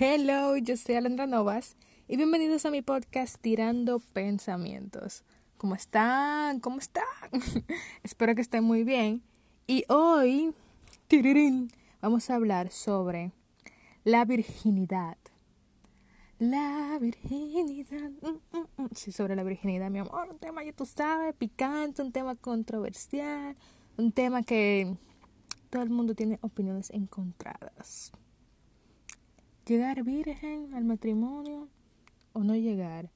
Hello, yo soy Alondra Novas y bienvenidos a mi podcast Tirando Pensamientos. ¿Cómo están? ¿Cómo están? Espero que estén muy bien. Y hoy vamos a hablar sobre la virginidad. La virginidad. Mm, mm, mm. Sí, sobre la virginidad, mi amor. Un tema, ya tú sabes, picante, un tema controversial, un tema que todo el mundo tiene opiniones encontradas. Llegar virgen al matrimonio o no llegar.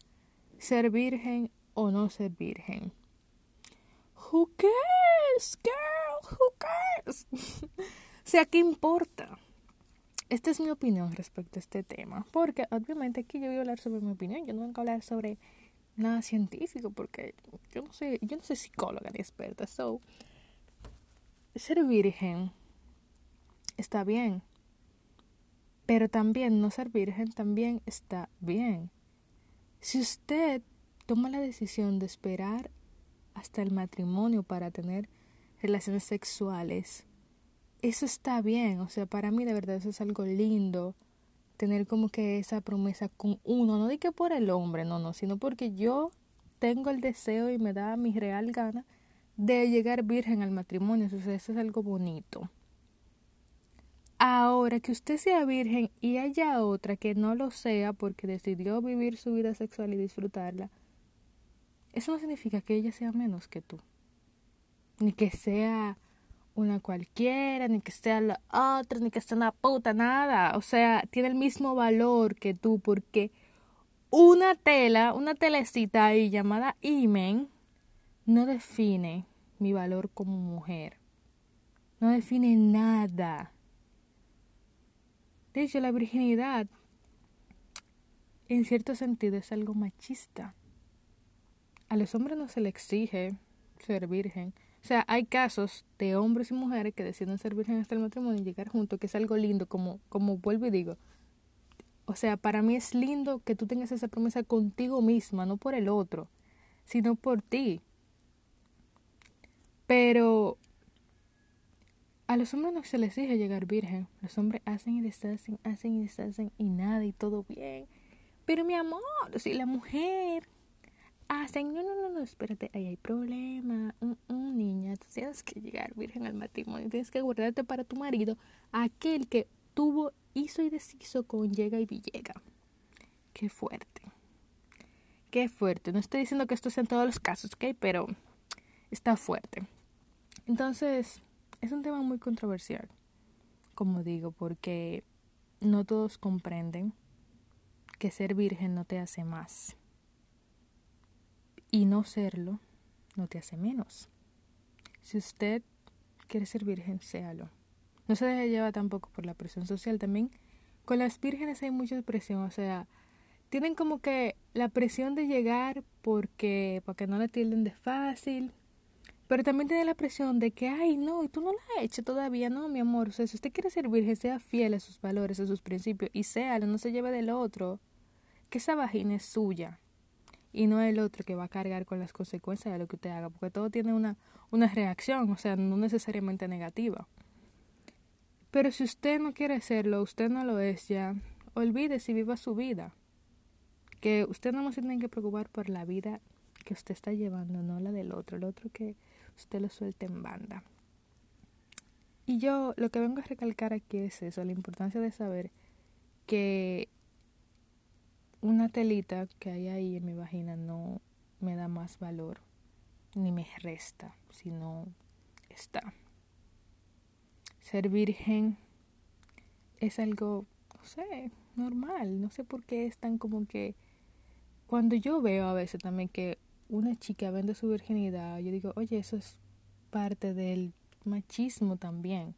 Ser virgen o no ser virgen. Who cares, girl? Who cares? o sea, ¿qué importa? Esta es mi opinión respecto a este tema. Porque obviamente aquí yo voy a hablar sobre mi opinión. Yo no voy a hablar sobre nada científico porque yo no soy, yo no soy psicóloga ni experta. So, ser virgen está bien. Pero también no ser virgen también está bien. Si usted toma la decisión de esperar hasta el matrimonio para tener relaciones sexuales, eso está bien. O sea, para mí de verdad eso es algo lindo. Tener como que esa promesa con uno, no de que por el hombre, no, no, sino porque yo tengo el deseo y me da mi real gana de llegar virgen al matrimonio. eso es algo bonito. Ahora que usted sea virgen y haya otra que no lo sea porque decidió vivir su vida sexual y disfrutarla, eso no significa que ella sea menos que tú. Ni que sea una cualquiera, ni que sea la otra, ni que sea una puta, nada. O sea, tiene el mismo valor que tú porque una tela, una telecita ahí llamada imen, no define mi valor como mujer. No define nada. De hecho, la virginidad, en cierto sentido, es algo machista. A los hombres no se les exige ser virgen. O sea, hay casos de hombres y mujeres que deciden ser virgen hasta el matrimonio y llegar juntos, que es algo lindo, como, como vuelvo y digo. O sea, para mí es lindo que tú tengas esa promesa contigo misma, no por el otro, sino por ti. Pero a los hombres no se les exige llegar virgen. Los hombres hacen y deshacen, hacen y deshacen y nada y todo bien. Pero mi amor, si la mujer hacen, no, no, no, no, espérate, ahí hay problema. niña, tú tienes que llegar virgen al matrimonio. Tienes que guardarte para tu marido aquel que tuvo, hizo y deshizo con llega y villega. Qué fuerte. Qué fuerte. No estoy diciendo que esto sea en todos los casos, ¿ok? Pero está fuerte. Entonces, es un tema muy controversial, como digo, porque no todos comprenden que ser virgen no te hace más. Y no serlo no te hace menos. Si usted quiere ser virgen, séalo. No se deje llevar tampoco por la presión social. También con las vírgenes hay mucha presión. O sea, tienen como que la presión de llegar porque no le tilden de fácil, pero también tiene la presión de que, ay, no, y tú no la hecho todavía, no, mi amor. O sea, si usted quiere ser virgen, sea fiel a sus valores, a sus principios, y sea, no se lleve del otro. Que esa vagina es suya. Y no el otro que va a cargar con las consecuencias de lo que usted haga. Porque todo tiene una, una reacción, o sea, no necesariamente negativa. Pero si usted no quiere serlo, usted no lo es ya, olvídese y viva su vida. Que usted no se tiene que preocupar por la vida que usted está llevando, no la del otro. El otro que usted lo suelte en banda. Y yo lo que vengo a recalcar aquí es eso, la importancia de saber que una telita que hay ahí en mi vagina no me da más valor ni me resta, sino está. Ser virgen es algo, no sé, normal, no sé por qué es tan como que cuando yo veo a veces también que una chica vende su virginidad, yo digo, oye, eso es parte del machismo también.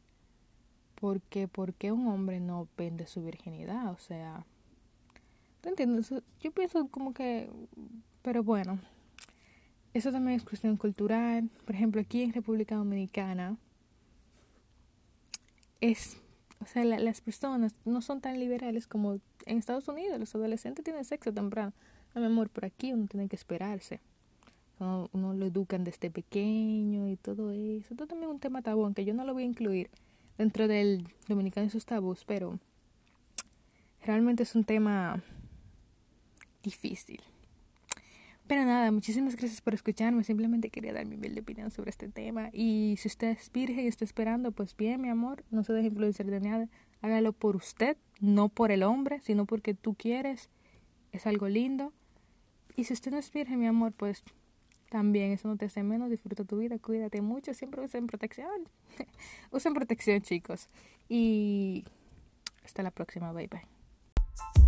Porque, ¿por qué un hombre no vende su virginidad? O sea, ¿tú entiendes? Yo pienso como que, pero bueno, eso también es cuestión cultural. Por ejemplo, aquí en República Dominicana, es, o sea, las personas no son tan liberales como en Estados Unidos. Los adolescentes tienen sexo temprano. No, mi amor, por aquí uno tiene que esperarse uno, lo educan desde pequeño y todo eso. Esto también es un tema tabú, que yo no lo voy a incluir dentro del dominicano y sus tabús, pero realmente es un tema difícil. Pero nada, muchísimas gracias por escucharme. Simplemente quería dar mi humilde opinión sobre este tema. Y si usted es virgen y está esperando, pues bien, mi amor, no se deje influenciar de nada. Hágalo por usted, no por el hombre, sino porque tú quieres. Es algo lindo. Y si usted no es virgen, mi amor, pues también eso no te hace menos. Disfruta tu vida, cuídate mucho. Siempre usen protección. usen protección, chicos. Y hasta la próxima. Bye bye.